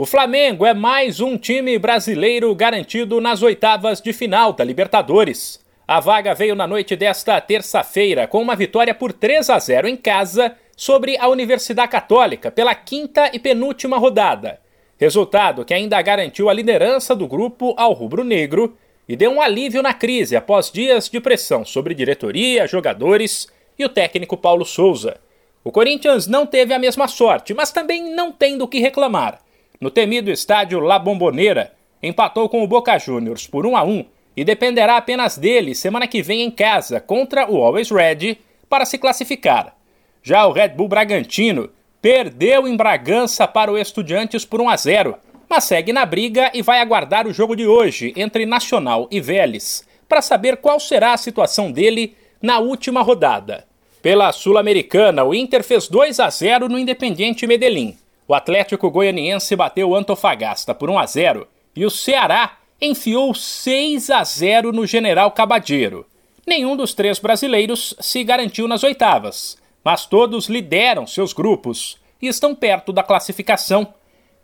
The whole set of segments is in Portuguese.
O Flamengo é mais um time brasileiro garantido nas oitavas de final da Libertadores. A vaga veio na noite desta terça-feira com uma vitória por 3 a 0 em casa sobre a Universidade Católica pela quinta e penúltima rodada. Resultado que ainda garantiu a liderança do grupo ao rubro-negro e deu um alívio na crise após dias de pressão sobre diretoria, jogadores e o técnico Paulo Souza. O Corinthians não teve a mesma sorte, mas também não tem do que reclamar no temido estádio La Bombonera, empatou com o Boca Juniors por 1 a 1 e dependerá apenas dele semana que vem em casa contra o Always Red para se classificar. Já o Red Bull Bragantino perdeu em Bragança para o Estudiantes por 1 a 0, mas segue na briga e vai aguardar o jogo de hoje entre Nacional e Vélez para saber qual será a situação dele na última rodada. Pela Sul-Americana, o Inter fez 2 a 0 no Independiente Medellín. O Atlético Goianiense bateu o Antofagasta por 1 a 0 e o Ceará enfiou 6 a 0 no General Cabadeiro. Nenhum dos três brasileiros se garantiu nas oitavas, mas todos lideram seus grupos e estão perto da classificação.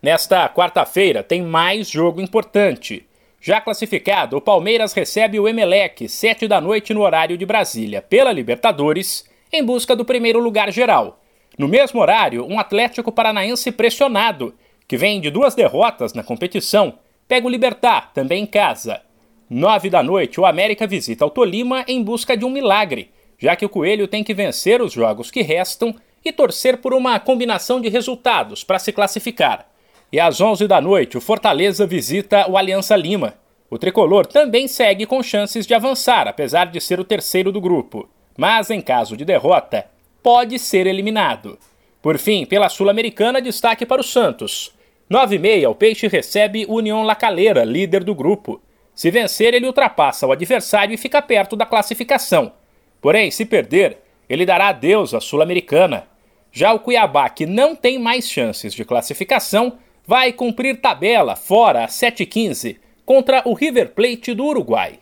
Nesta quarta-feira tem mais jogo importante. Já classificado, o Palmeiras recebe o Emelec, 7 da noite no horário de Brasília, pela Libertadores, em busca do primeiro lugar geral. No mesmo horário, um Atlético Paranaense pressionado, que vem de duas derrotas na competição, pega o Libertar, também em casa. Nove da noite, o América visita o Tolima em busca de um milagre, já que o Coelho tem que vencer os jogos que restam e torcer por uma combinação de resultados para se classificar. E às 11 da noite, o Fortaleza visita o Aliança Lima. O tricolor também segue com chances de avançar, apesar de ser o terceiro do grupo. Mas em caso de derrota, pode ser eliminado. Por fim, pela Sul-Americana, destaque para o Santos. 9 e meia, o Peixe recebe União La Calera, líder do grupo. Se vencer, ele ultrapassa o adversário e fica perto da classificação. Porém, se perder, ele dará adeus à Sul-Americana. Já o Cuiabá, que não tem mais chances de classificação, vai cumprir tabela fora às 7h15 contra o River Plate do Uruguai.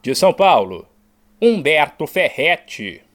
De São Paulo, Humberto Ferretti.